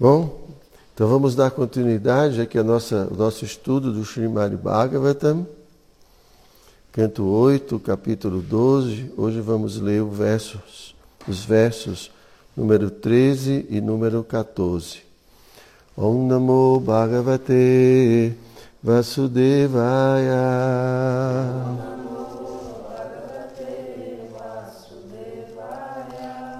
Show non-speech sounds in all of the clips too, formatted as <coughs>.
Bom, então vamos dar continuidade aqui ao nosso estudo do Srimad Bhagavatam, canto 8, capítulo 12. Hoje vamos ler versos, os versos número 13 e número 14. Om Namo Bhagavate Vasudevaya.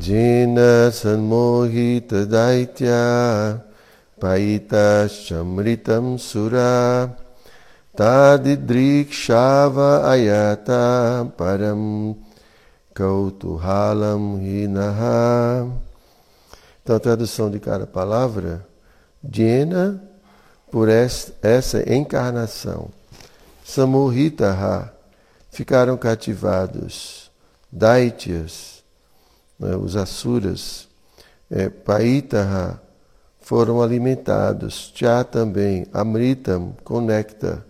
Jena Sanmohita Daitya Paita Shamritam Sura Tadidrikshava Ayata Param Kautuhalam Hinaha. Então a tradução de cada palavra Jena por essa encarnação Samohitaha ficaram cativados Daityas né, os Asuras, é, Paitaha, foram alimentados, Tya também, Amritam, com néctar,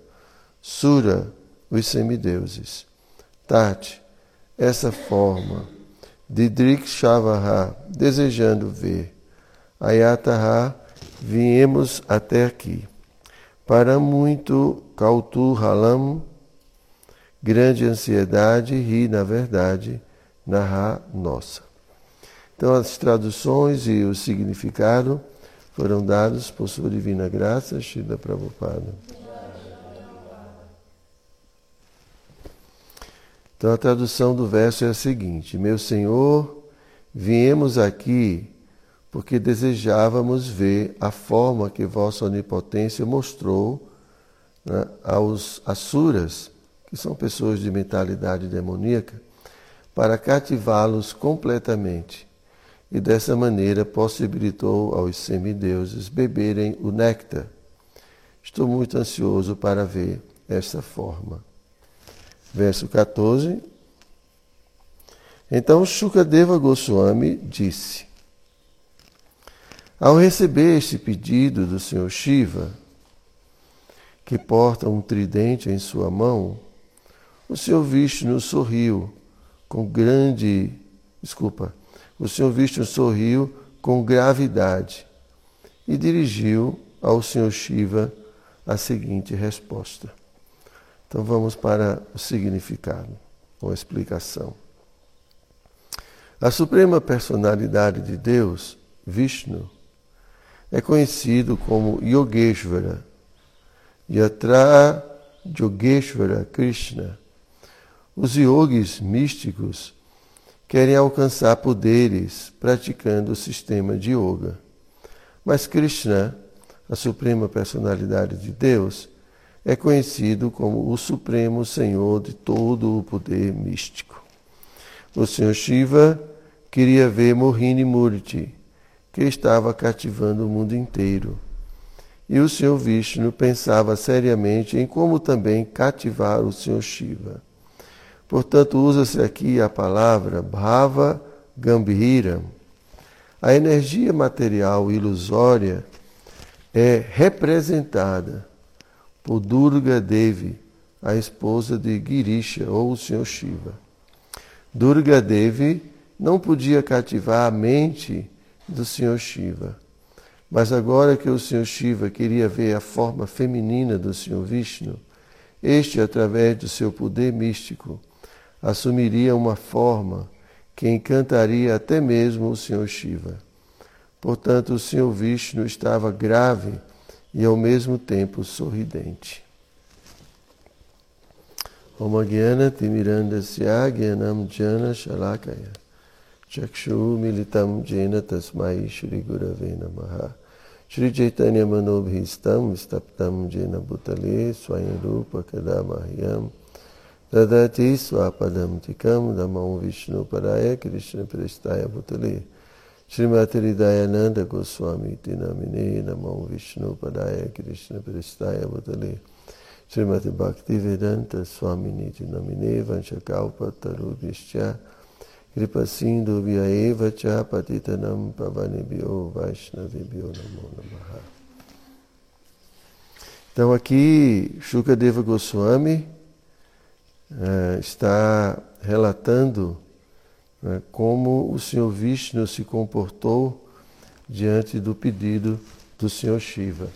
Sura, os semideuses. Tati, essa forma, Didrik Shavaha, desejando ver, Ayataha, viemos até aqui. Para muito Kautuhalam, grande ansiedade, ri, na verdade, narrar nossa. Então, as traduções e o significado foram dados por sua divina graça, Shida Prabhupada. Então, a tradução do verso é a seguinte: Meu Senhor, viemos aqui porque desejávamos ver a forma que vossa onipotência mostrou né, aos asuras, que são pessoas de mentalidade demoníaca, para cativá-los completamente e dessa maneira possibilitou aos semideuses beberem o néctar. Estou muito ansioso para ver esta forma. Verso 14. Então Shukadeva Goswami disse: Ao receber este pedido do Senhor Shiva, que porta um tridente em sua mão, o Senhor Vishnu sorriu com grande, desculpa, o Senhor Vishnu sorriu com gravidade e dirigiu ao Senhor Shiva a seguinte resposta. Então vamos para o significado, ou explicação. A suprema personalidade de Deus, Vishnu, é conhecido como Yogeshvara, Yatra Yogeshvara Krishna. Os yogis místicos querem alcançar poderes praticando o sistema de yoga. Mas Krishna, a suprema personalidade de Deus, é conhecido como o supremo Senhor de todo o poder místico. O Senhor Shiva queria ver Mohini Murti, que estava cativando o mundo inteiro. E o Senhor Vishnu pensava seriamente em como também cativar o Senhor Shiva. Portanto, usa-se aqui a palavra Bhava Gambhira. A energia material ilusória é representada por Durga Devi, a esposa de Girisha, ou o Senhor Shiva. Durga Devi não podia cativar a mente do Senhor Shiva. Mas agora que o Senhor Shiva queria ver a forma feminina do Senhor Vishnu, este, através do seu poder místico, assumiria uma forma que encantaria até mesmo o Senhor Shiva. Portanto, o Senhor Vishnu estava grave e ao mesmo tempo sorridente. Om Gyana Timirandasya Gyanam Jana Shalakaya Chakshu Militam Jena Tasmai Shri Gurave Namaha Shri Chaitanya Manobhistam Staptam Jena Swayam Rupa Kadamahyam Dadati swapadam tikam damam vishnu paraya krishna prestaya bhutale Srimati Dayananda Goswami Tinamine Namo Vishnu Padaya Krishna Prestaya Bhutale Srimati Bhakti Vedanta Swami Niti Namine Vanchakalpa Tarubhishcha Kripa Sindhu Vyaeva Cha Patitanam Pavanibhyo Vaishnavibhyo Namo Namaha Então aqui Shukadeva Goswami eh, está relatando né, como o Senhor Vishnu se comportou diante do pedido do Senhor Shiva.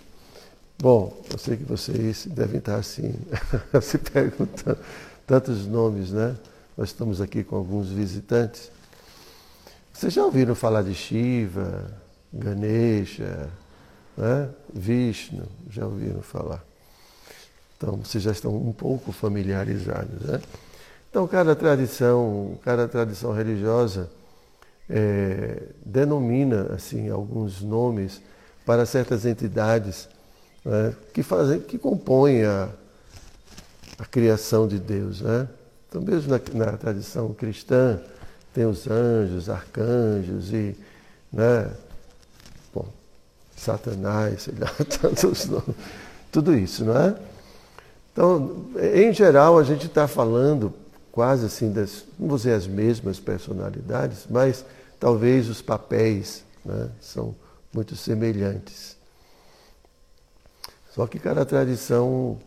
Bom, eu sei que vocês devem estar assim, <laughs> se perguntando tantos nomes, né? Nós estamos aqui com alguns visitantes. Vocês já ouviram falar de Shiva, Ganesha, né? Vishnu? Já ouviram falar? Então, vocês já estão um pouco familiarizados, né? Então, cada tradição, cada tradição religiosa é, denomina assim alguns nomes para certas entidades né, que fazem, que compõem a, a criação de Deus, né? Então, mesmo na, na, tradição cristã, tem os anjos, arcanjos e, né, bom, Satanás, sei lá, <laughs> tantos nomes, tudo isso, não é? Então, em geral, a gente está falando quase assim, das, não vou dizer as mesmas personalidades, mas talvez os papéis né, são muito semelhantes. Só que cada tradição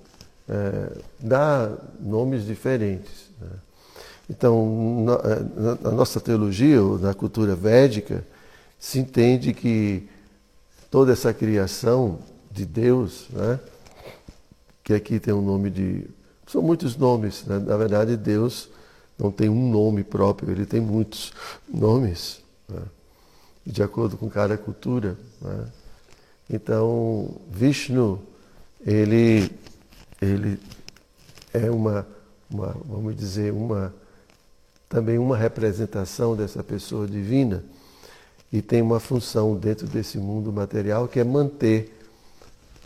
é, dá nomes diferentes. Né? Então, na, é, na, nossa teologia, ou na cultura védica, se entende que toda essa criação de Deus, né, que aqui tem um nome de são muitos nomes. Né? Na verdade, Deus não tem um nome próprio, ele tem muitos nomes, né? de acordo com cada cultura. Né? Então, Vishnu, ele, ele é uma, uma, vamos dizer, uma, também uma representação dessa pessoa divina e tem uma função dentro desse mundo material que é manter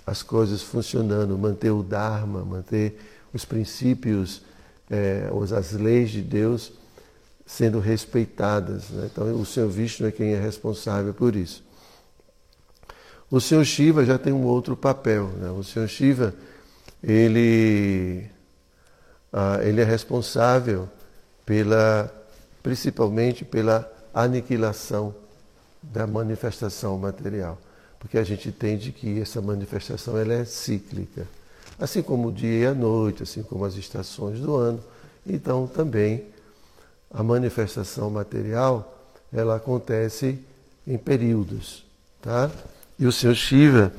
as coisas funcionando, manter o Dharma, manter os princípios, é, as leis de Deus sendo respeitadas. Né? Então, o Senhor Vishnu é quem é responsável por isso. O Senhor Shiva já tem um outro papel. Né? O Senhor Shiva, ele, ah, ele é responsável pela, principalmente pela aniquilação da manifestação material. Porque a gente entende que essa manifestação ela é cíclica assim como o dia e a noite, assim como as estações do ano. Então também a manifestação material ela acontece em períodos, tá? E o Senhor Shiva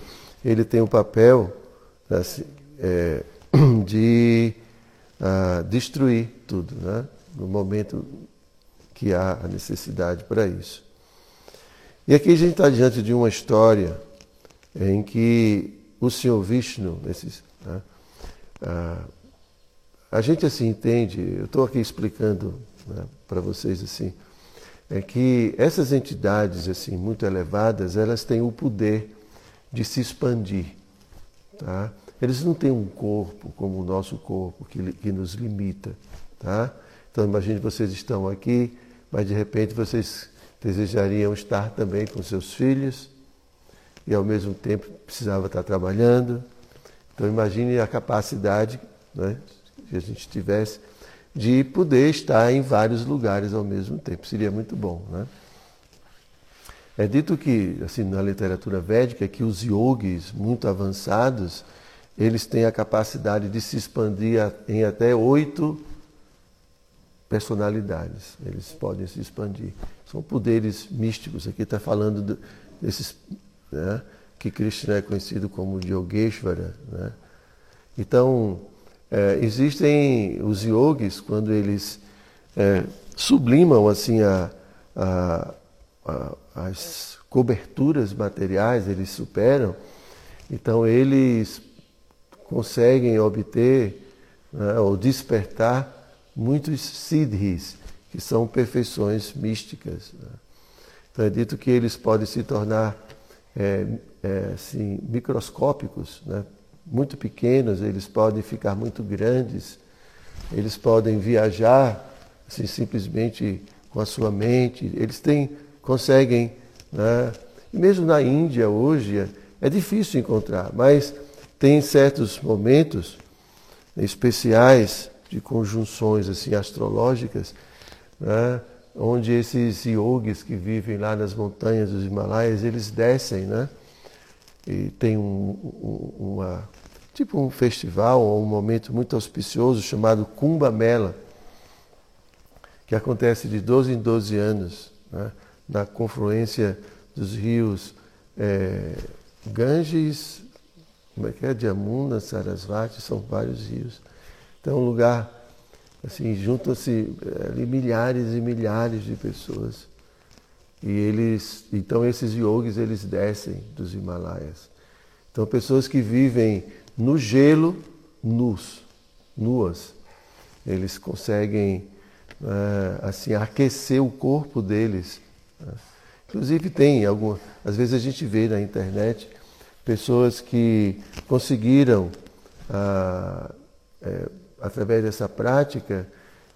ele tem o papel assim, é, <clears throat> de uh, destruir tudo, né? No momento que há a necessidade para isso. E aqui a gente está diante de uma história em que o Senhor Vishnu, esses né? Ah, a gente assim entende, eu estou aqui explicando né, para vocês assim, é que essas entidades assim muito elevadas, elas têm o poder de se expandir. Tá? Eles não têm um corpo como o nosso corpo que, que nos limita. Tá? Então imagine vocês estão aqui, mas de repente vocês desejariam estar também com seus filhos e ao mesmo tempo precisava estar trabalhando, então imagine a capacidade né, que a gente tivesse de poder estar em vários lugares ao mesmo tempo. Seria muito bom. Né? É dito que, assim, na literatura védica, que os yogis muito avançados, eles têm a capacidade de se expandir em até oito personalidades. Eles podem se expandir. São poderes místicos. Aqui está falando desses né, que Krishna é conhecido como Yogeshvara. Né? Então, é, existem os yogis, quando eles é, sublimam assim a, a, a, as coberturas materiais, eles superam, então eles conseguem obter né, ou despertar muitos siddhis, que são perfeições místicas. Né? Então é dito que eles podem se tornar é, é, assim, microscópicos, né? muito pequenos, eles podem ficar muito grandes, eles podem viajar assim, simplesmente com a sua mente, eles têm, conseguem Né? E mesmo na Índia hoje é difícil encontrar, mas tem certos momentos especiais de conjunções assim astrológicas, né? onde esses yogis que vivem lá nas montanhas dos Himalaias, eles descem, né? E tem um, um, uma, tipo um festival ou um momento muito auspicioso chamado Kumbh Mela, que acontece de 12 em 12 anos, né? na confluência dos rios é, Ganges, como é que é? Jamuna, Sarasvati, são vários rios. Então é um lugar, assim, juntam-se é, ali milhares e milhares de pessoas. E eles, então esses yogis, eles descem dos Himalaias. Então pessoas que vivem no gelo, nus, nuas, eles conseguem é, assim aquecer o corpo deles. Né? Inclusive tem algumas, às vezes a gente vê na internet pessoas que conseguiram, ah, é, através dessa prática,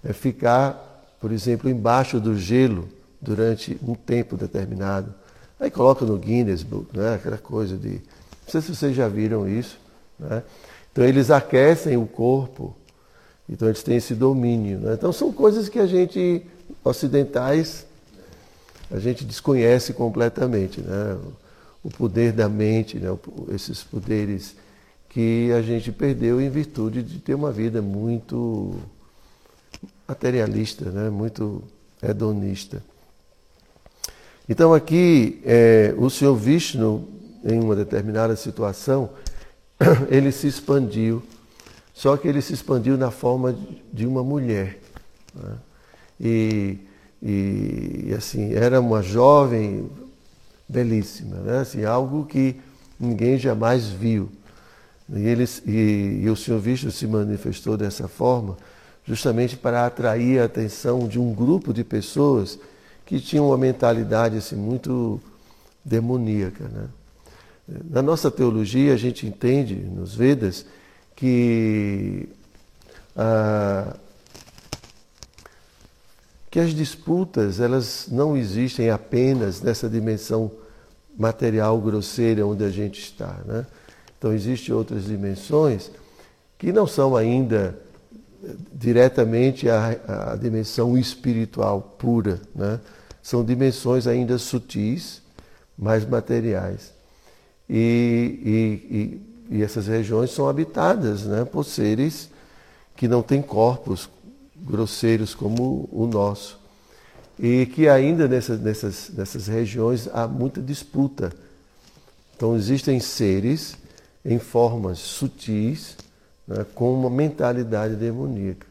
é, ficar, por exemplo, embaixo do gelo durante um tempo determinado. Aí coloca no Guinness Book, né? aquela coisa de. Não sei se vocês já viram isso. Né? Então eles aquecem o corpo, então eles têm esse domínio. Né? Então são coisas que a gente, ocidentais, a gente desconhece completamente. Né? o poder da mente, né? esses poderes que a gente perdeu em virtude de ter uma vida muito materialista, né? muito hedonista. Então aqui é, o Senhor Vishnu, em uma determinada situação, <clears throat> ele se expandiu, só que ele se expandiu na forma de uma mulher. Né? E, e assim, era uma jovem, belíssima, né? assim, algo que ninguém jamais viu. E, eles, e, e o Senhor Vishnu se manifestou dessa forma justamente para atrair a atenção de um grupo de pessoas que tinham uma mentalidade assim, muito demoníaca. Né? Na nossa teologia, a gente entende nos Vedas que ah, que as disputas elas não existem apenas nessa dimensão material grosseira onde a gente está. Né? Então existem outras dimensões que não são ainda diretamente a, a dimensão espiritual pura. Né? São dimensões ainda sutis, mais materiais. E, e, e, e essas regiões são habitadas né, por seres que não têm corpos grosseiros como o nosso. E que ainda nessas, nessas, nessas regiões há muita disputa. Então existem seres em formas sutis, né, com uma mentalidade demoníaca.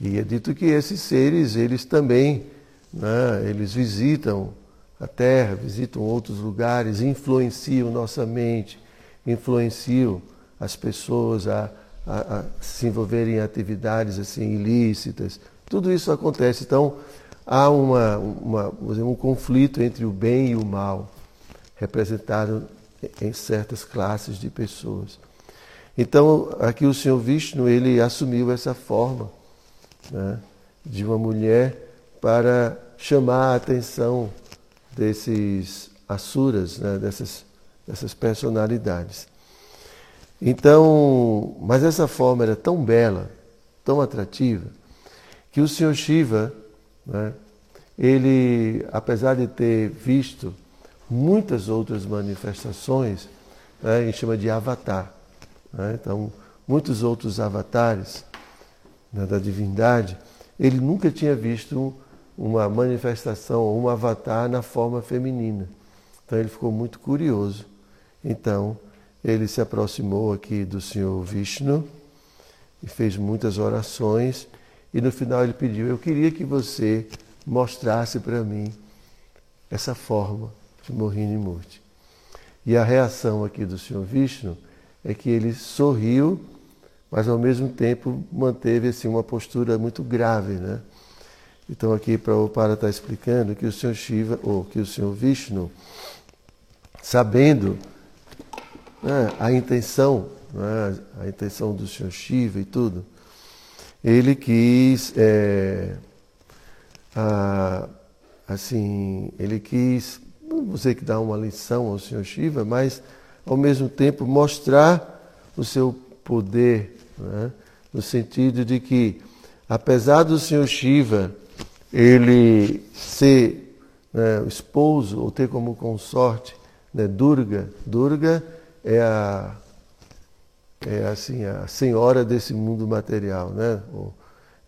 E é dito que esses seres, eles também, né, eles visitam a Terra, visitam outros lugares, influenciam nossa mente, influenciam as pessoas a a, a se envolverem em atividades assim ilícitas. Tudo isso acontece. Então, há uma, uma, um conflito entre o bem e o mal, representado em certas classes de pessoas. Então, aqui o Senhor Vishnu, ele assumiu essa forma né, de uma mulher para chamar a atenção desses asuras, né, dessas, dessas personalidades. Então, mas essa forma era tão bela, tão atrativa, que o Senhor Shiva, né, ele, apesar de ter visto muitas outras manifestações, né, a gente chama de avatar. Né, então, muitos outros avatares né, da divindade, ele nunca tinha visto uma manifestação, um avatar na forma feminina. Então, ele ficou muito curioso. Então, ele se aproximou aqui do Senhor Vishnu e fez muitas orações. E no final ele pediu: Eu queria que você mostrasse para mim essa forma de Mohini Murti. E a reação aqui do Senhor Vishnu é que ele sorriu, mas ao mesmo tempo manteve assim, uma postura muito grave. Né? Então aqui Prabhupada está explicando que o Senhor Shiva, ou que o Senhor Vishnu, sabendo né, a intenção, né, a intenção do Senhor Shiva e tudo, ele quis é, a, assim, ele quis, não vou dizer que dar uma lição ao Senhor Shiva, mas ao mesmo tempo mostrar o seu poder, né? no sentido de que, apesar do Senhor Shiva ele ser né, o esposo ou ter como consorte né, Durga, Durga é a é assim a senhora desse mundo material, né?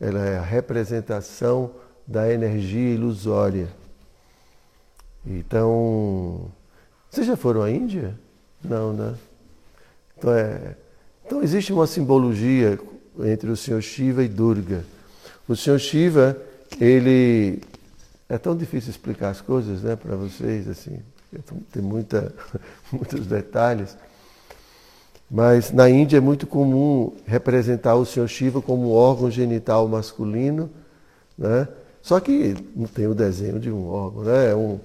Ela é a representação da energia ilusória. Então, vocês já foram à Índia? Não, né? Então, é, então existe uma simbologia entre o Senhor Shiva e Durga. O Senhor Shiva, ele é tão difícil explicar as coisas, né, para vocês assim, tem muita, <laughs> muitos detalhes. Mas na Índia é muito comum representar o Senhor Shiva como órgão genital masculino, né? Só que não tem o desenho de um órgão, né? É, um,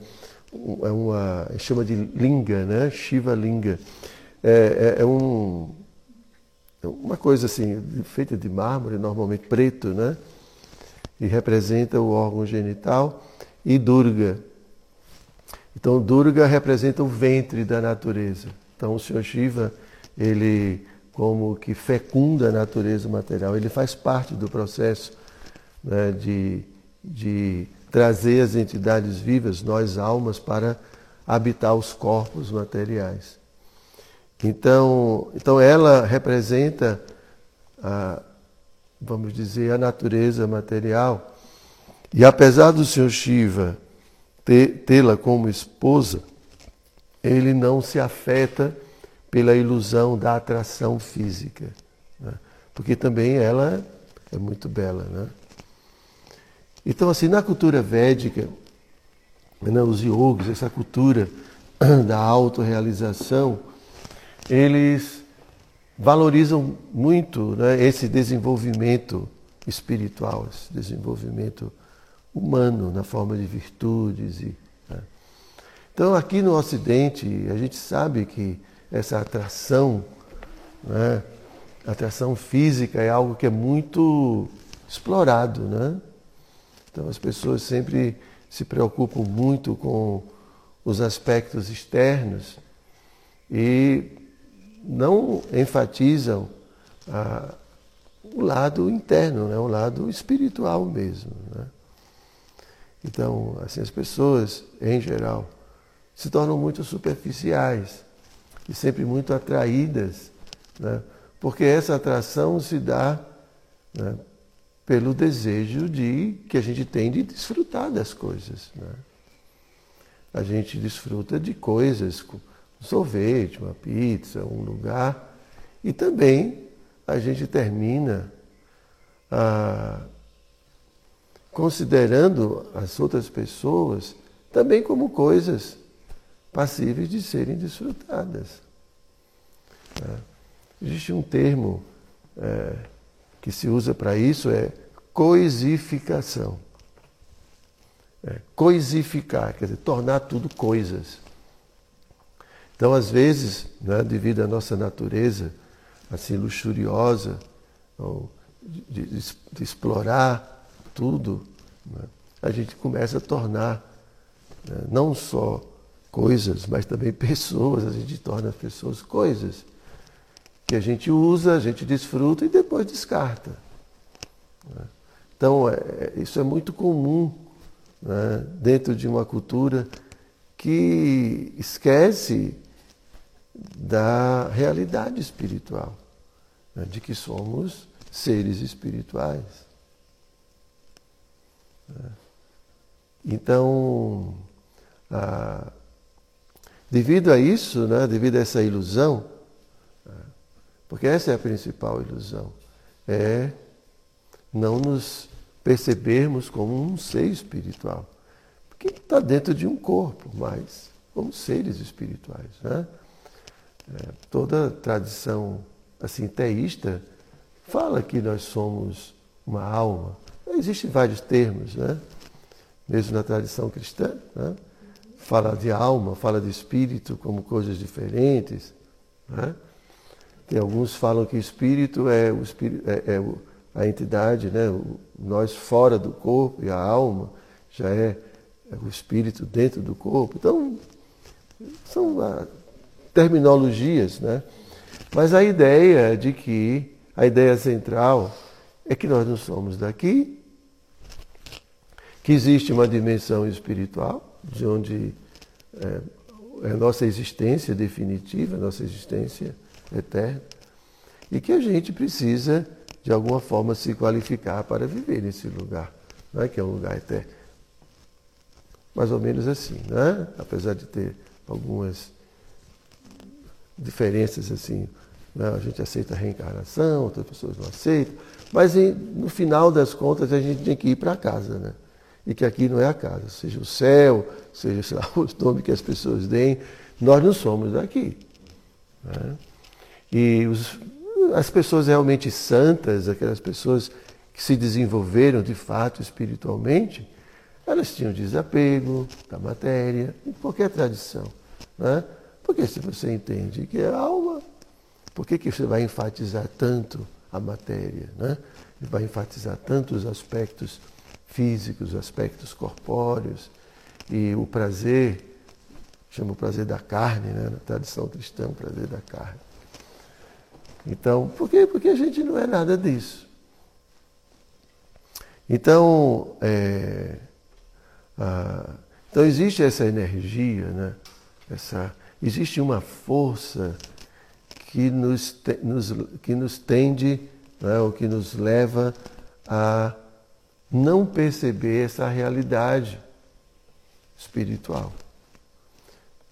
é uma chama de linga, né? Shiva linga. É, é, é um, é uma coisa assim feita de mármore, normalmente preto, né? E representa o órgão genital e Durga. Então Durga representa o ventre da natureza. Então o Senhor Shiva ele como que fecunda a natureza material, ele faz parte do processo né, de, de trazer as entidades vivas, nós almas, para habitar os corpos materiais. Então, então ela representa, a, vamos dizer, a natureza material. E apesar do Senhor Shiva tê-la como esposa, ele não se afeta pela ilusão da atração física. Né? Porque também ela é muito bela. Né? Então, assim, na cultura védica, né, os yogis, essa cultura <clears throat> da autorrealização, eles valorizam muito né, esse desenvolvimento espiritual, esse desenvolvimento humano na forma de virtudes. E, né? Então, aqui no Ocidente, a gente sabe que essa atração, né? atração física é algo que é muito explorado, né? Então as pessoas sempre se preocupam muito com os aspectos externos e não enfatizam a, o lado interno, né? o lado espiritual mesmo. Né? Então, assim, as pessoas, em geral, se tornam muito superficiais e sempre muito atraídas, né? porque essa atração se dá né, pelo desejo de que a gente tem de desfrutar das coisas. Né? A gente desfruta de coisas, um sorvete, uma pizza, um lugar, e também a gente termina ah, considerando as outras pessoas também como coisas passíveis de serem desfrutadas. É. Existe um termo é, que se usa para isso, é coisificação. É, coisificar, quer dizer, tornar tudo coisas. Então, às vezes, né, devido à nossa natureza assim luxuriosa, ou de, de, de explorar tudo, né, a gente começa a tornar né, não só coisas, mas também <laughs> pessoas, a gente torna as pessoas coisas que a gente usa, a gente desfruta e depois descarta. Né? Então, é, é, isso é muito comum né, dentro de uma cultura que esquece da realidade espiritual, né, de que somos seres espirituais. Né? Então, a, Devido a isso, né, devido a essa ilusão, porque essa é a principal ilusão, é não nos percebermos como um ser espiritual. Porque está dentro de um corpo, mas como seres espirituais. Né? É, toda tradição assim teísta fala que nós somos uma alma. Existem vários termos, né? mesmo na tradição cristã. Né? fala de alma, fala de espírito como coisas diferentes. Né? Tem alguns falam que espírito é, o é, é a entidade, né? O, nós fora do corpo e a alma já é é o espírito dentro do corpo. Então, são ah, terminologias, né? Mas a ideia de que, a ideia central é que nós não somos daqui, que existe uma dimensão espiritual, de onde é, é a nossa existência definitiva, a nossa existência eterna, e que a gente precisa, de alguma forma, se qualificar para viver nesse lugar, não é que é um lugar eterno. Mais ou menos assim, né? apesar de ter algumas diferenças assim. Né? A gente aceita a reencarnação, outras pessoas não aceitam. Mas no final das contas a gente tem que ir para casa, né? E que aqui não é a casa, seja o céu, seja lá, <laughs> os nomes que as pessoas deem, nós não somos daqui. Né? E os, as pessoas realmente santas, aquelas pessoas que se desenvolveram de fato espiritualmente, elas tinham desapego da matéria, em qualquer tradição. Né? Porque se você entende que é alma, por que, que você vai enfatizar tanto a matéria? Né? Vai enfatizar tanto os aspectos físicos, os aspectos corpóreos e o prazer, chama o prazer da carne, né? na tradição cristã, o prazer da carne. Então, por quê? Porque a gente não é nada disso. Então, é, ah, então existe essa energia, né? essa, existe uma força que nos, te, nos, que nos tende, né? ou que nos leva a não perceber essa realidade espiritual.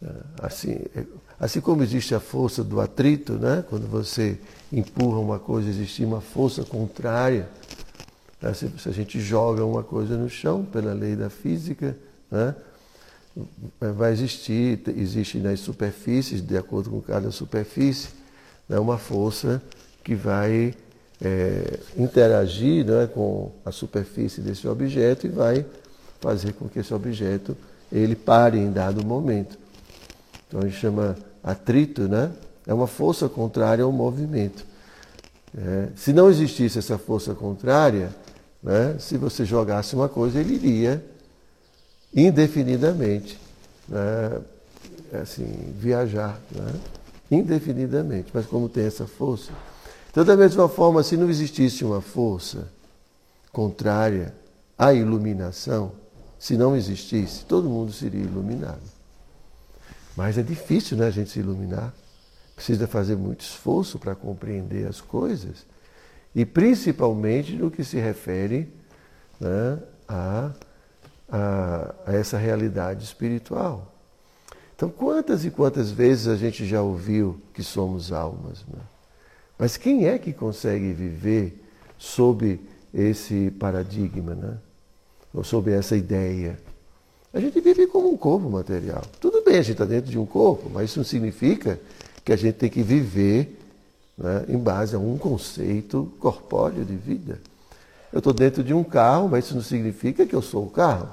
É, assim, é, assim como existe a força do atrito, né? quando você empurra uma coisa, existe uma força contrária né? Se, a gente joga uma coisa no chão, pela lei da física, né? vai existir, existe nas superfícies, de acordo com cada superfície, né? uma força que vai é, interagir né? com a superfície desse objeto e vai fazer com que esse objeto ele pare em dado momento. Então a gente chama atrito, né? É uma força contrária ao movimento. É, se não existisse essa força contrária, né? Se você jogasse uma coisa, ele iria indefinidamente né? assim, viajar né? indefinidamente. Mas como tem essa força. Então, da mesma forma, se não existisse uma força contrária à iluminação, se não existisse, todo mundo seria iluminado. Mas é difícil né, a gente se iluminar. Precisa fazer muito esforço para compreender as coisas e principalmente no que se refere né, a, a, a, essa realidade espiritual. Então, quantas e quantas vezes a gente já ouviu que somos almas? Né? Mas quem é que consegue viver sob esse paradigma, né? ou sob essa ideia? A gente vive como um corpo material. Tudo bem, a gente está dentro de um corpo, mas isso não significa que a gente tem que viver né, em base a um conceito corpóreo de vida. Eu estou dentro de um carro, mas isso não significa que eu sou o carro.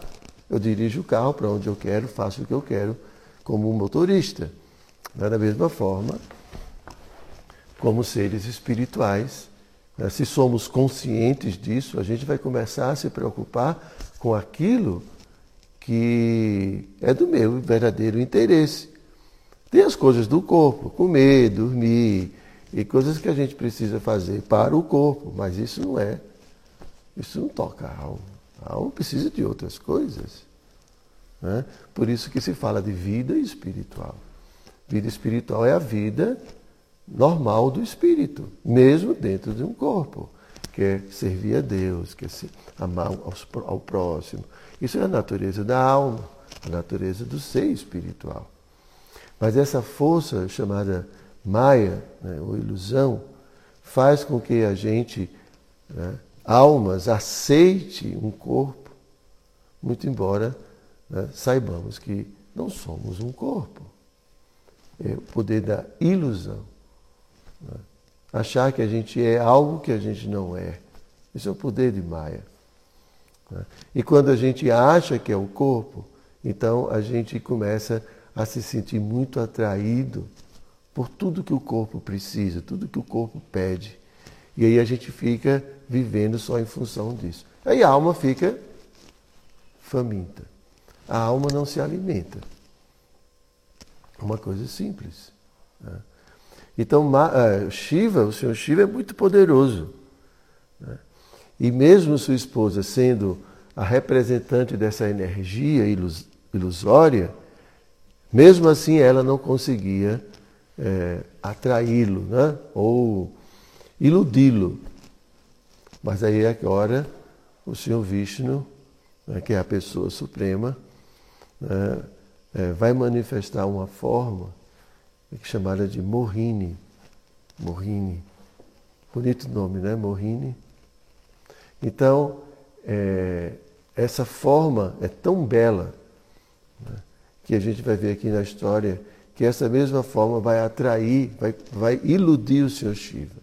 Eu dirijo o carro para onde eu quero, faço o que eu quero como um motorista. Né, da mesma forma, como seres espirituais, né, se somos conscientes disso, a gente vai começar a se preocupar com aquilo que é do meu verdadeiro interesse. Tem as coisas do corpo, comer, dormir, e coisas que a gente precisa fazer para o corpo, mas isso não é, isso não toca a alma. A alma precisa de outras coisas. Né? Por isso que se fala de vida espiritual. Vida espiritual é a vida normal do espírito, mesmo dentro de um corpo. Quer servir a Deus, quer amar ao próximo. Isso é a natureza da alma, a natureza do ser espiritual. Mas essa força chamada Maia, né, ou ilusão, faz com que a gente, né, almas, aceite um corpo, muito embora né, saibamos que não somos um corpo. É o poder da ilusão. Né? Achar que a gente é algo que a gente não é. Isso é o poder de Maia. Né? E quando a gente acha que é o corpo, então a gente começa a se sentir muito atraído por tudo que o corpo precisa, tudo que o corpo pede. E aí a gente fica vivendo só em função disso. Aí a alma fica faminta. a alma não se alimenta. Uma coisa simples. Né? Então, uh, Shiva, o Senhor Shiva é muito poderoso. Né? E mesmo sua esposa sendo a representante dessa energia ilus ilusória, mesmo assim ela não conseguia é, atraí-lo, né? ou iludi-lo. Mas aí é que hora o Senhor Vishnu, né, que é a pessoa suprema, né, é, vai manifestar uma forma chamada de Mohini. Mohini. Bonito nome, né? Mohini. Então, é, essa forma é tão bela né, que a gente vai ver aqui na história que essa mesma forma vai atrair, vai, vai iludir o Senhor Shiva.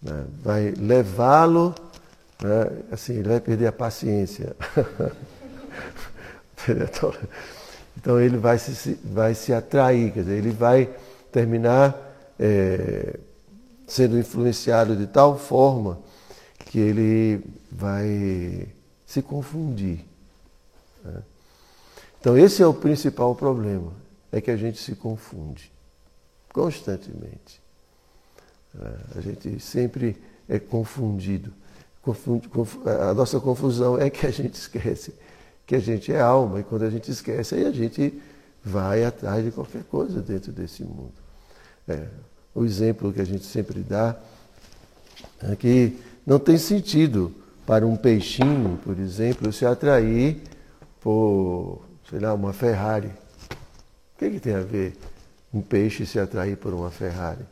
Né, vai levá-lo, né, assim, ele vai perder a paciência. <laughs> então ele vai se, vai se atrair, quer dizer, ele vai terminar é, sendo influenciado de tal forma que ele vai se confundir. Né? Então esse é o principal problema, é que a gente se confunde constantemente. Né? A gente sempre é confundido. Confunde, a nossa confusão é que a gente esquece que a gente é alma, e quando a gente esquece, aí a gente vai atrás de qualquer coisa dentro desse mundo. É, o exemplo que a gente sempre dá é que não tem sentido para um peixinho, por exemplo, se atrair por, sei lá, uma Ferrari. O que, que tem a ver um peixe se atrair por uma Ferrari?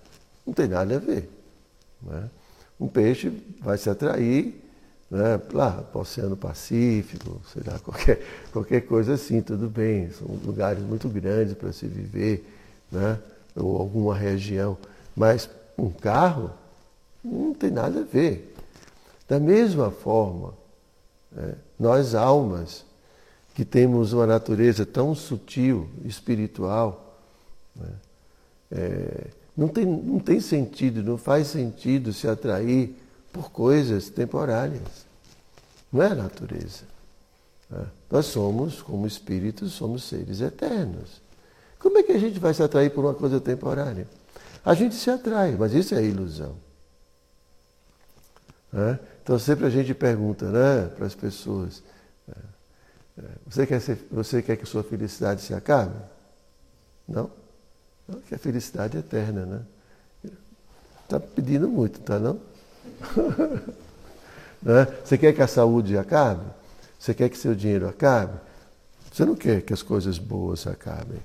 Não tem nada a ver. Né? Um peixe vai se atrair né, lá para o Oceano Pacífico, sei lá, <laughs> qualquer, qualquer coisa assim, tudo bem. São lugares muito grandes para se viver, né? ou alguma região. Mas um carro não tem nada a ver. Da mesma forma, é, nós almas, que temos uma natureza tão sutil, espiritual, né, é, não, tem, não tem sentido, não faz sentido se atrair por coisas temporárias. Não é a natureza. Né? Nós somos, como espíritos, somos seres eternos. Como é que a gente vai se atrair por uma coisa temporária? A gente se atrai, mas isso é ilusão. Né? Então sempre a gente pergunta né, para as pessoas: é, é, você quer, ser, você quer que sua felicidade se acabe? Não? Não, que a felicidade é eterna, né? Está pedindo muito, tá não? <laughs> né? Você quer que a saúde acabe? Você quer que seu dinheiro acabe? Você não quer que as coisas boas acabem.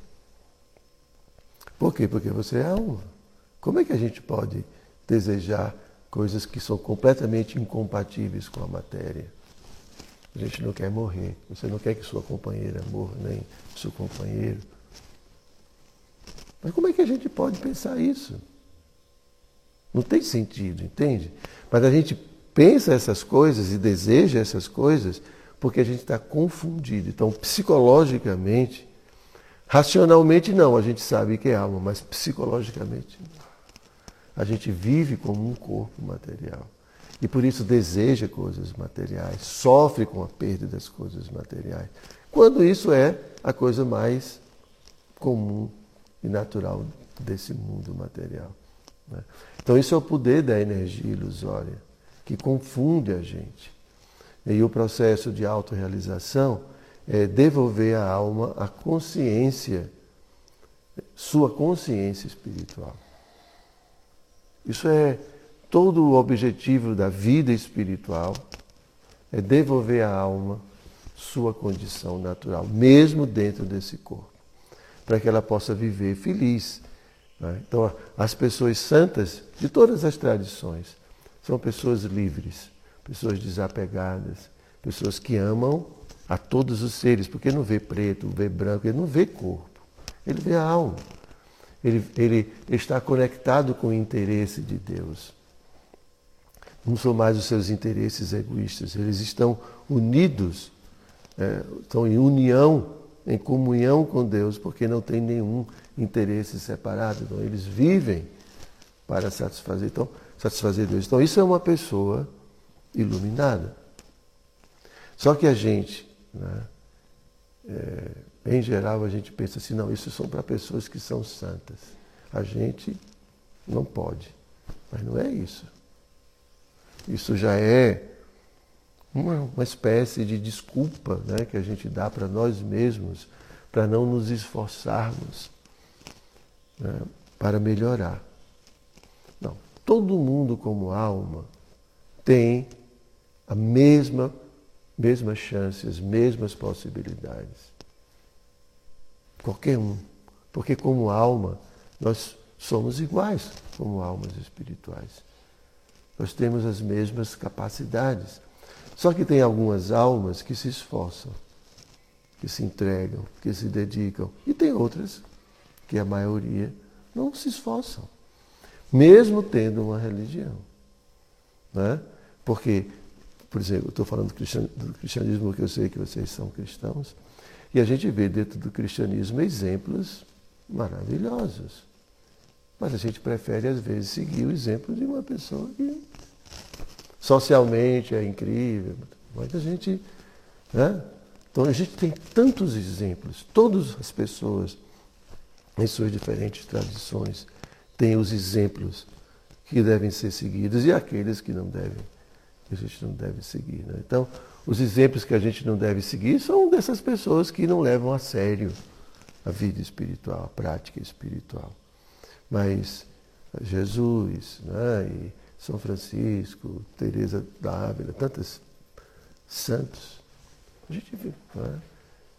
Por quê? Porque você é alma. Como é que a gente pode desejar coisas que são completamente incompatíveis com a matéria? A gente não quer morrer. Você não quer que sua companheira morra, nem seu companheiro. Mas como é que a gente pode pensar isso? Não tem sentido, entende? Mas a gente pensa essas coisas e deseja essas coisas porque a gente está confundido. Então, psicologicamente, racionalmente não, a gente sabe que é alma, mas psicologicamente não. A gente vive como um corpo material. E por isso deseja coisas materiais, sofre com a perda das coisas materiais. Quando isso é a coisa mais comum e natural desse mundo material. Né? Então, isso é o poder da energia ilusória, que confunde a gente. E o processo de autorrealização é devolver à alma a consciência, sua consciência espiritual. Isso é todo o objetivo da vida espiritual, é devolver à alma sua condição natural, mesmo dentro desse corpo, para que ela possa viver feliz. Né? Então, as pessoas santas de todas as tradições são pessoas livres, pessoas desapegadas, pessoas que amam a todos os seres, porque não vê preto, vê branco, ele não vê corpo, ele vê a alma. Ele, ele está conectado com o interesse de Deus. Não são mais os seus interesses egoístas, eles estão unidos, é, estão em união, em comunhão com Deus, porque não tem nenhum interesse separado. Então, eles vivem para satisfazer, então, satisfazer Deus. Então, isso é uma pessoa iluminada. Só que a gente, né, é, em geral, a gente pensa assim, não, isso são para pessoas que são santas. A gente não pode. Mas não é isso. Isso já é uma, uma espécie de desculpa né, que a gente dá para nós mesmos para não nos esforçarmos né, para melhorar. Não. Todo mundo como alma tem a mesma, mesma chance, as mesmas possibilidades. Qualquer um. Porque como alma, nós somos iguais como almas espirituais. Nós temos as mesmas capacidades. Só que tem algumas almas que se esforçam, que se entregam, que se dedicam. E tem outras que a maioria não se esforçam, mesmo tendo uma religião. Né? Porque, por exemplo, eu estou falando do cristianismo porque eu sei que vocês são cristãos, e a gente vê dentro do cristianismo exemplos maravilhosos. Mas a gente prefere, às vezes, seguir o exemplo de uma pessoa que socialmente é incrível. Mas a gente. Né? Então a gente tem tantos exemplos, todas as pessoas, em suas diferentes tradições, têm os exemplos que devem ser seguidos e aqueles que não devem, que a gente não deve seguir. Né? Então, os exemplos que a gente não deve seguir são dessas pessoas que não levam a sério a vida espiritual, a prática espiritual. Mas Jesus, né, e São Francisco, Teresa d'Ávila, tantos santos, a gente vê. Né?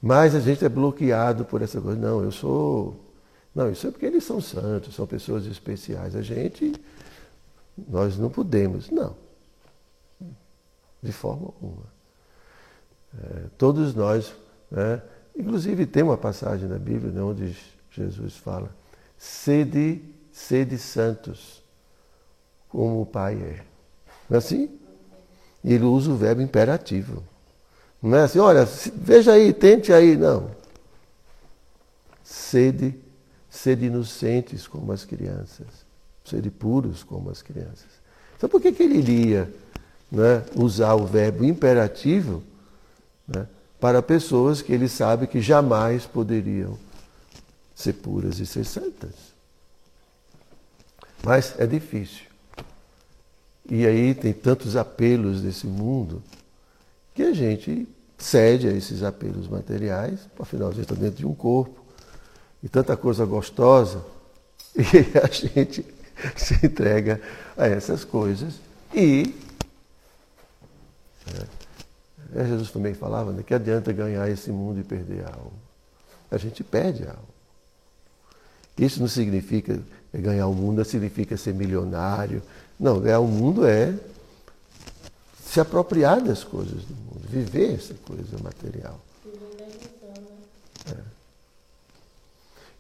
Mas a gente é bloqueado por essa coisa. Não, eu sou. Não, isso é porque eles são santos, são pessoas especiais. A gente, nós não podemos. Não. De forma alguma. É, todos nós, né? inclusive tem uma passagem na Bíblia né, onde Jesus fala sede, sede santos, como o Pai é. Não é assim? E ele usa o verbo imperativo. Não é assim, olha, veja aí, tente aí. Não. Sede, sede inocentes como as crianças. Sede puros como as crianças. Então por que, que ele iria né, usar o verbo imperativo né, para pessoas que ele sabe que jamais poderiam ser puras e ser santas. Mas é difícil. E aí tem tantos apelos desse mundo que a gente cede a esses apelos materiais, afinal a gente está dentro de um corpo, e tanta coisa gostosa, <laughs> e a gente se entrega a essas coisas e é, Jesus também falava né, que adianta ganhar esse mundo e perder a alma. A gente perde a alma. Isso não significa ganhar o mundo, significa ser milionário. Não, ganhar o mundo é se apropriar das coisas do mundo, viver essa coisa material. É.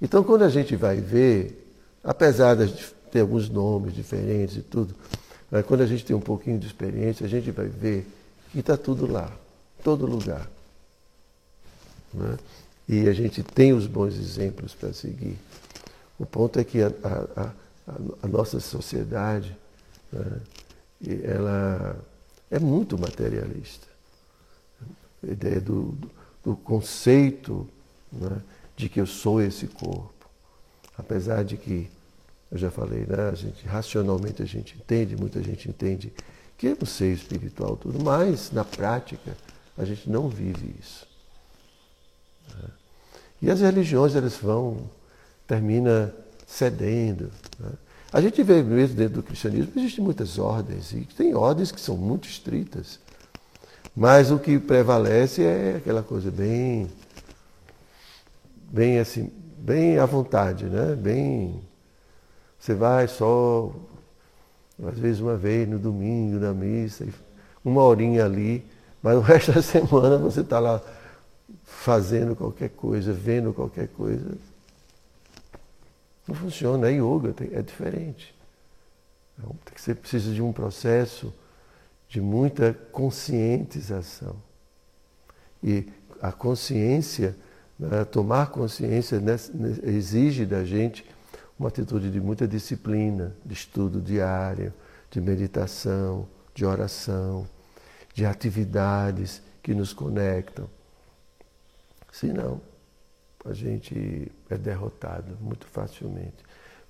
Então, quando a gente vai ver, apesar de ter alguns nomes diferentes e tudo, quando a gente tem um pouquinho de experiência, a gente vai ver que está tudo lá, todo lugar. Né? E a gente tem os bons exemplos para seguir. O ponto é que a, a, a, a nossa sociedade né, ela é muito materialista. A ideia do, do, do conceito né, de que eu sou esse corpo. Apesar de que, eu já falei, né, a gente, racionalmente a gente entende, muita gente entende que é um ser espiritual tudo, mas na prática a gente não vive isso. Né. E as religiões elas vão termina cedendo. Né? A gente vê mesmo dentro do cristianismo, existem muitas ordens, e tem ordens que são muito estritas. Mas o que prevalece é aquela coisa bem, bem assim, bem à vontade, né? Bem, você vai só, às vezes uma vez no domingo, na missa, uma horinha ali, mas o resto <laughs> da semana você está lá fazendo qualquer coisa, vendo qualquer coisa. Não funciona, é yoga, é diferente. Então, você precisa de um processo de muita conscientização. E a consciência, né, tomar consciência exige da gente uma atitude de muita disciplina, de estudo diário, de meditação, de oração, de atividades que nos conectam. Senão, a gente é derrotado muito facilmente.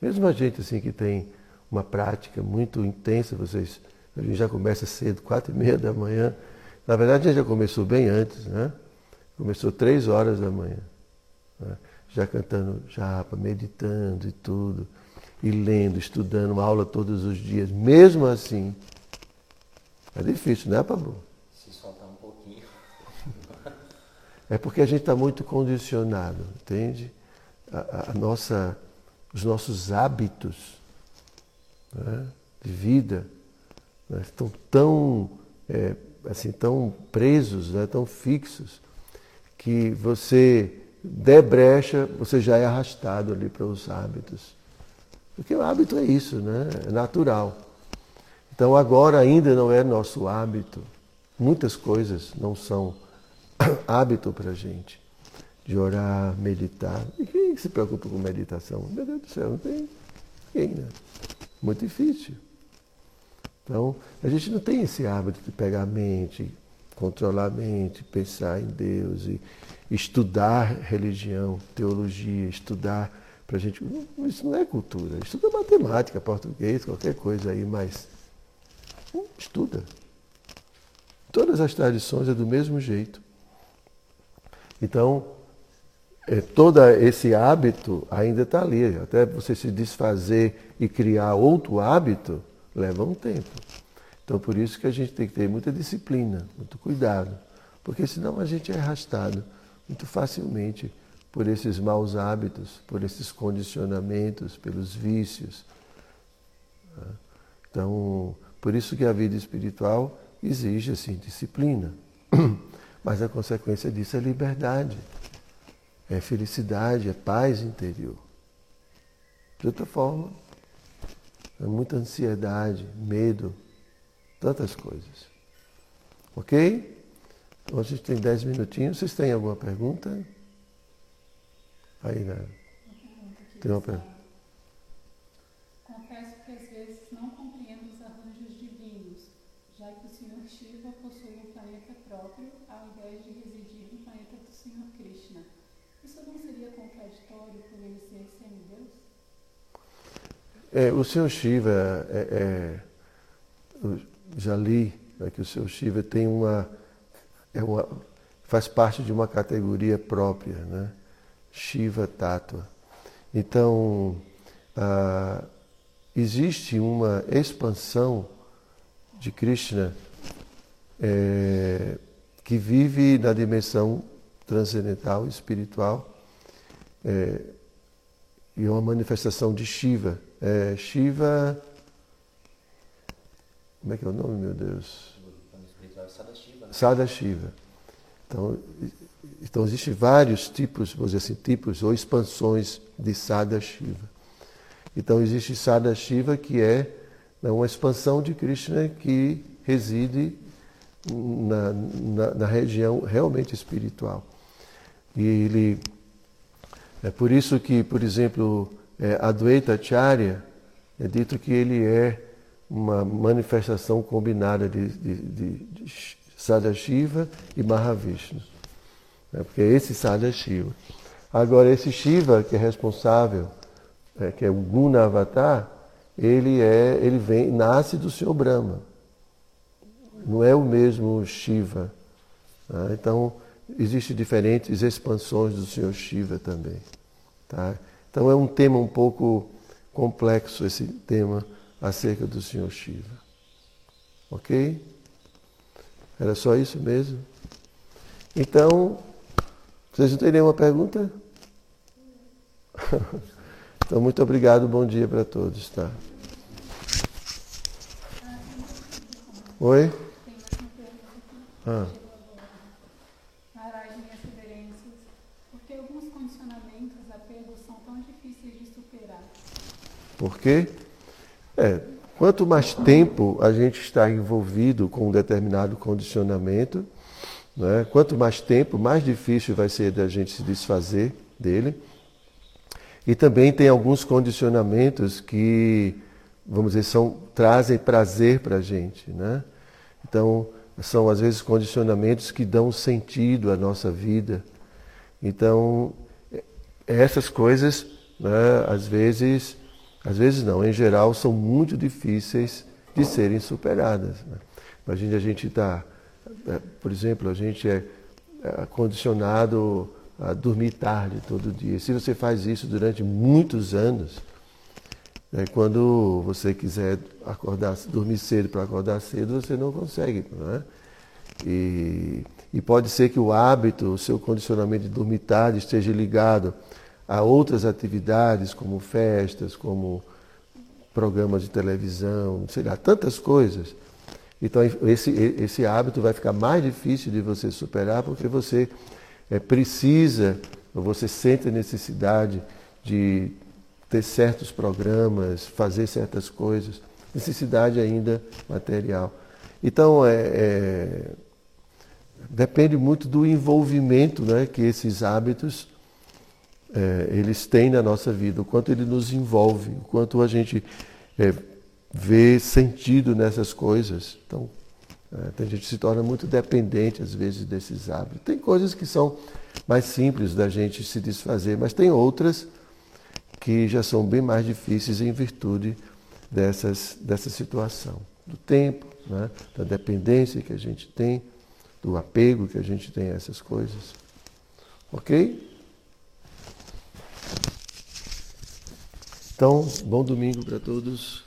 Mesmo a gente assim que tem uma prática muito intensa, vocês, a gente já começa cedo, quatro e meia da manhã. Na verdade, a gente já começou bem antes, né? Começou três horas da manhã. Né? Já cantando japa, meditando e tudo. E lendo, estudando, aula todos os dias. Mesmo assim, é difícil, né, Pablo? Se soltar um pouquinho. é porque a gente está muito condicionado, entende? A, a, nossa, os nossos hábitos né, de vida né, estão tão, é, assim, tão presos, né, tão fixos, que você der brecha, você já é arrastado ali para os hábitos. Porque o hábito é isso, né? é natural. Então agora ainda não é nosso hábito. Muitas coisas não são <coughs> hábito para a gente. De orar, meditar. E quem se preocupa com meditação? Meu Deus do céu, não tem ninguém, né? Muito difícil. Então, a gente não tem esse hábito de pegar a mente, controlar a mente, pensar em Deus e estudar religião, teologia, estudar para a gente. Isso não é cultura. Estuda matemática, português, qualquer coisa aí, mas estuda. Todas as tradições é do mesmo jeito. Então, é, todo esse hábito ainda está ali. Até você se desfazer e criar outro hábito, leva um tempo. Então, por isso que a gente tem que ter muita disciplina, muito cuidado, porque senão a gente é arrastado muito facilmente por esses maus hábitos, por esses condicionamentos, pelos vícios. Então, por isso que a vida espiritual exige assim disciplina. <clears throat> Mas a consequência disso é liberdade é felicidade, é paz interior. De outra forma, é muita ansiedade, medo, tantas coisas. Ok? Então a gente tem dez minutinhos. Vocês têm alguma pergunta? Aí, né? Tem uma pergunta. Confesso que às vezes não compreendo os arranjos divinos, já que o Senhor Shiva possui um planeta próprio, ao invés de residir no planeta do Senhor Krishna. Isso não seria contraditório por ele ser semideus? É, o Senhor Shiva, é, é, já li né, que o Senhor Shiva tem uma, é uma, faz parte de uma categoria própria, né? Shiva Tattva. Então, ah, existe uma expansão de Krishna é, que vive na dimensão transcendental, espiritual, é, e uma manifestação de Shiva. É, Shiva. Como é que é o nome, meu Deus? Sada Shiva. Então, então existem vários tipos, vamos dizer assim, tipos ou expansões de Sada Shiva. Então existe Sada Shiva que é né, uma expansão de Krishna que reside na, na, na região realmente espiritual. E ele é por isso que, por exemplo, é, Advaita Acharya é dito que ele é uma manifestação combinada de, de, de, de e Mahavishnu. É, porque é esse Sadashiva. Agora, esse Shiva que é responsável, é, que é o Guna Avatar, ele, é, ele vem, nasce do Senhor Brahma. Não é o mesmo Shiva. Né? Então, existem diferentes expansões do Senhor Shiva também. Tá? Então é um tema um pouco complexo esse tema acerca do Senhor Shiva. Ok? Era só isso mesmo? Então, vocês não têm nenhuma pergunta? <laughs> então, muito obrigado, bom dia para todos, tá? Oi? Ah. porque alguns condicionamentos, apegos são tão difíceis de superar? Porque é, quanto mais tempo a gente está envolvido com um determinado condicionamento, né, quanto mais tempo, mais difícil vai ser da gente se desfazer dele. E também tem alguns condicionamentos que, vamos dizer, são, trazem prazer para a gente. Né? Então, são às vezes condicionamentos que dão sentido à nossa vida. Então, essas coisas, né, às vezes, às vezes não, em geral, são muito difíceis de serem superadas. Né? Imagine a gente está, é, por exemplo, a gente é, é condicionado a dormir tarde todo dia. Se você faz isso durante muitos anos, né, quando você quiser acordar, dormir cedo para acordar cedo, você não consegue. É? e, e pode ser que o hábito, o seu condicionamento de dormir tarde esteja ligado a outras atividades, como festas, como programas de televisão, sei lá, tantas coisas. Então, esse, esse hábito vai ficar mais difícil de você superar porque você é, precisa, você sente a necessidade de ter certos programas, fazer certas coisas, necessidade ainda material. Então, é, é, depende muito do envolvimento né, que esses hábitos é, eles têm na nossa vida, o quanto ele nos envolve, o quanto a gente é, vê sentido nessas coisas. Então, é, a gente se torna muito dependente às vezes desses hábitos. Tem coisas que são mais simples da gente se desfazer, mas tem outras que já são bem mais difíceis em virtude dessas, dessa situação. Do tempo, né? da dependência que a gente tem, do apego que a gente tem a essas coisas. Ok? Então, bom domingo para todos.